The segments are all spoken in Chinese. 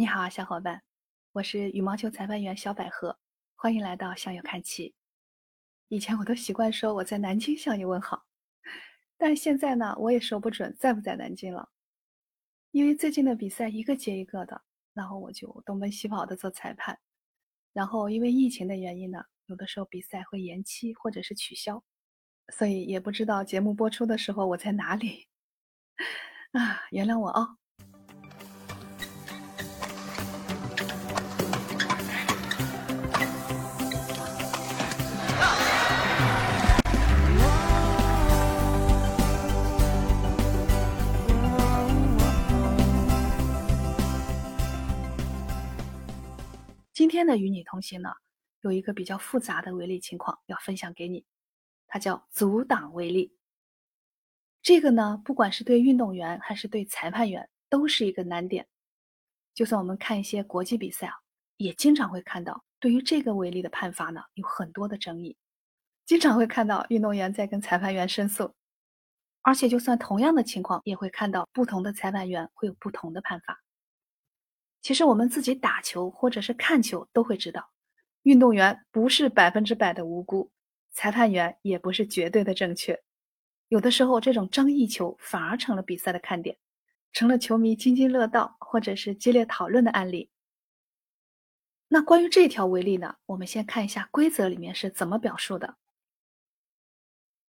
你好，小伙伴，我是羽毛球裁判员小百合，欢迎来到向右看齐。以前我都习惯说我在南京向你问好，但现在呢，我也说不准在不在南京了，因为最近的比赛一个接一个的，然后我就东奔西跑的做裁判，然后因为疫情的原因呢，有的时候比赛会延期或者是取消，所以也不知道节目播出的时候我在哪里，啊，原谅我哦。今天的与你同行呢，有一个比较复杂的违例情况要分享给你，它叫阻挡违例。这个呢，不管是对运动员还是对裁判员，都是一个难点。就算我们看一些国际比赛啊，也经常会看到对于这个违例的判罚呢，有很多的争议。经常会看到运动员在跟裁判员申诉，而且就算同样的情况，也会看到不同的裁判员会有不同的判罚。其实我们自己打球或者是看球都会知道，运动员不是百分之百的无辜，裁判员也不是绝对的正确。有的时候，这种争议球反而成了比赛的看点，成了球迷津津乐道或者是激烈讨论的案例。那关于这条违例呢，我们先看一下规则里面是怎么表述的。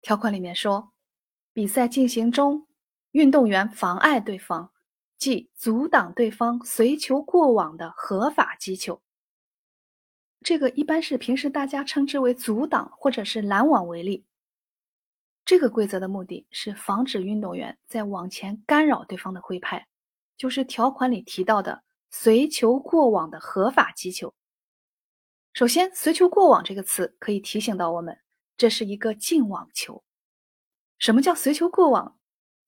条款里面说，比赛进行中，运动员妨碍对方。即阻挡对方随球过网的合法击球，这个一般是平时大家称之为阻挡或者是拦网为例。这个规则的目的是防止运动员在网前干扰对方的挥拍，就是条款里提到的随球过网的合法击球。首先，随球过网这个词可以提醒到我们，这是一个进网球。什么叫随球过网？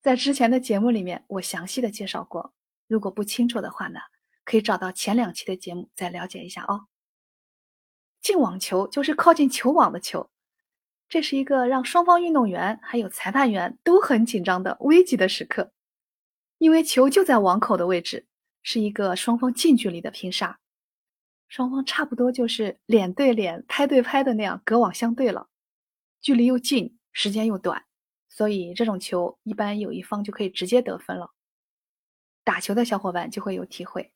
在之前的节目里面，我详细的介绍过。如果不清楚的话呢，可以找到前两期的节目再了解一下哦。进网球就是靠近球网的球，这是一个让双方运动员还有裁判员都很紧张的危急的时刻，因为球就在网口的位置，是一个双方近距离的拼杀，双方差不多就是脸对脸、拍对拍的那样隔网相对了，距离又近，时间又短。所以这种球一般有一方就可以直接得分了。打球的小伙伴就会有体会，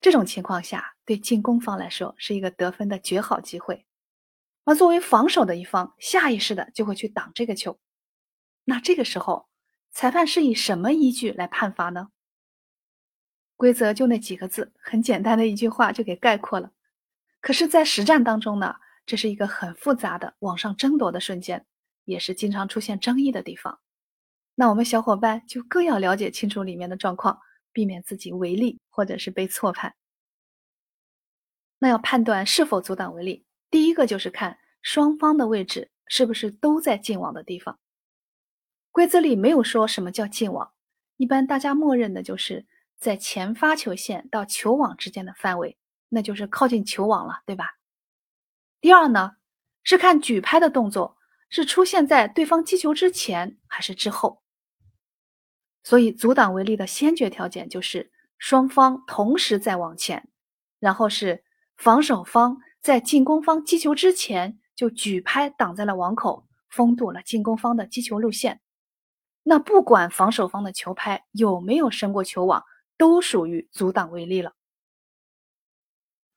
这种情况下对进攻方来说是一个得分的绝好机会，而作为防守的一方，下意识的就会去挡这个球。那这个时候，裁判是以什么依据来判罚呢？规则就那几个字，很简单的一句话就给概括了。可是，在实战当中呢，这是一个很复杂的往上争夺的瞬间。也是经常出现争议的地方，那我们小伙伴就更要了解清楚里面的状况，避免自己违例或者是被错判。那要判断是否阻挡违例，第一个就是看双方的位置是不是都在进网的地方。规则里没有说什么叫进网，一般大家默认的就是在前发球线到球网之间的范围，那就是靠近球网了，对吧？第二呢，是看举拍的动作。是出现在对方击球之前还是之后？所以阻挡违例的先决条件就是双方同时在往前，然后是防守方在进攻方击球之前就举拍挡在了网口，封堵了进攻方的击球路线。那不管防守方的球拍有没有伸过球网，都属于阻挡违例了。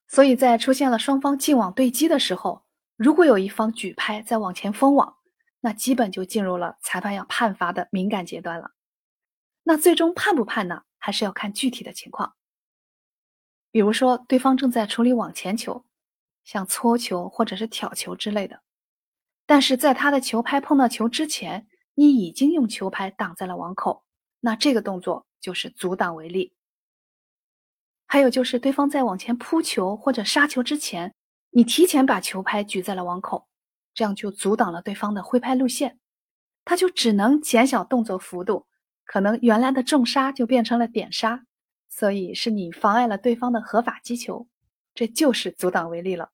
所以在出现了双方进网对击的时候。如果有一方举拍在往前封网，那基本就进入了裁判要判罚的敏感阶段了。那最终判不判呢？还是要看具体的情况。比如说，对方正在处理网前球，像搓球或者是挑球之类的，但是在他的球拍碰到球之前，你已经用球拍挡在了网口，那这个动作就是阻挡为例。还有就是对方在往前扑球或者杀球之前。你提前把球拍举在了网口，这样就阻挡了对方的挥拍路线，他就只能减小动作幅度，可能原来的重杀就变成了点杀，所以是你妨碍了对方的合法击球，这就是阻挡违例了。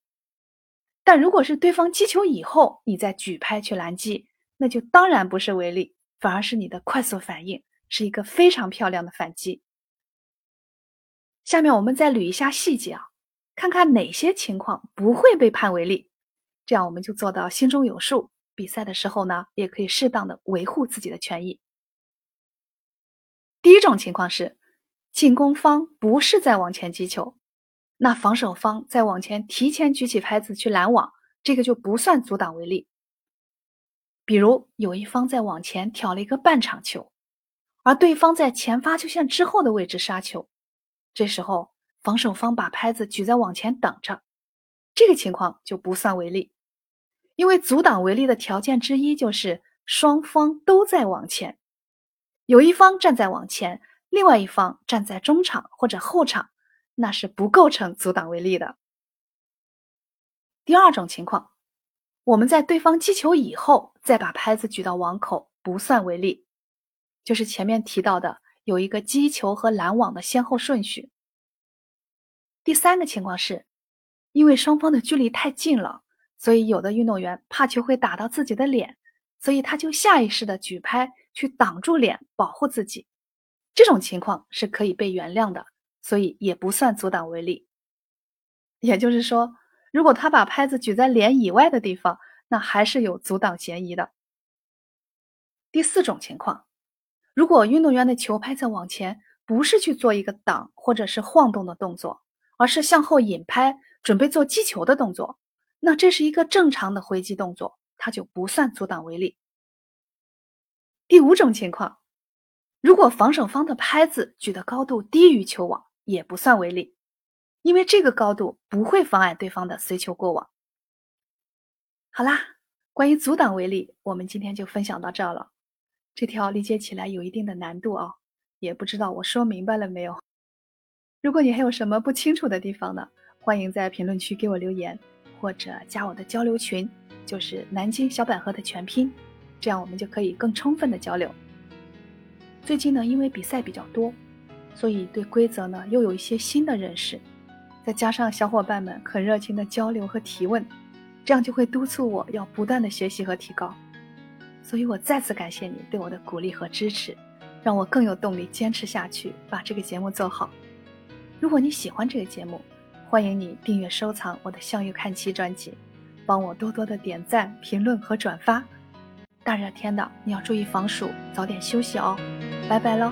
但如果是对方击球以后，你再举拍去拦击，那就当然不是违例，反而是你的快速反应，是一个非常漂亮的反击。下面我们再捋一下细节啊，看看哪些情况不会被判违例，这样我们就做到心中有数。比赛的时候呢，也可以适当的维护自己的权益。第一种情况是，进攻方不是在往前击球，那防守方在往前提前举起拍子去拦网，这个就不算阻挡违例。比如有一方在往前挑了一个半场球，而对方在前发球线之后的位置杀球，这时候防守方把拍子举在往前等着，这个情况就不算违例。因为阻挡违例的条件之一就是双方都在往前，有一方站在往前，另外一方站在中场或者后场，那是不构成阻挡违例的。第二种情况，我们在对方击球以后再把拍子举到网口，不算违例，就是前面提到的有一个击球和拦网的先后顺序。第三个情况是，因为双方的距离太近了。所以，有的运动员怕球会打到自己的脸，所以他就下意识的举拍去挡住脸，保护自己。这种情况是可以被原谅的，所以也不算阻挡违例。也就是说，如果他把拍子举在脸以外的地方，那还是有阻挡嫌疑的。第四种情况，如果运动员的球拍在往前，不是去做一个挡或者是晃动的动作，而是向后引拍，准备做击球的动作。那这是一个正常的回击动作，它就不算阻挡违例。第五种情况，如果防守方的拍子举的高度低于球网，也不算违例，因为这个高度不会妨碍对方的随球过网。好啦，关于阻挡违例，我们今天就分享到这儿了。这条理解起来有一定的难度啊，也不知道我说明白了没有。如果你还有什么不清楚的地方呢，欢迎在评论区给我留言。或者加我的交流群，就是南京小百合的全拼，这样我们就可以更充分的交流。最近呢，因为比赛比较多，所以对规则呢又有一些新的认识，再加上小伙伴们很热情的交流和提问，这样就会督促我要不断的学习和提高。所以我再次感谢你对我的鼓励和支持，让我更有动力坚持下去，把这个节目做好。如果你喜欢这个节目，欢迎你订阅收藏我的《向右看齐》专辑，帮我多多的点赞、评论和转发。大热天的，你要注意防暑，早点休息哦。拜拜喽。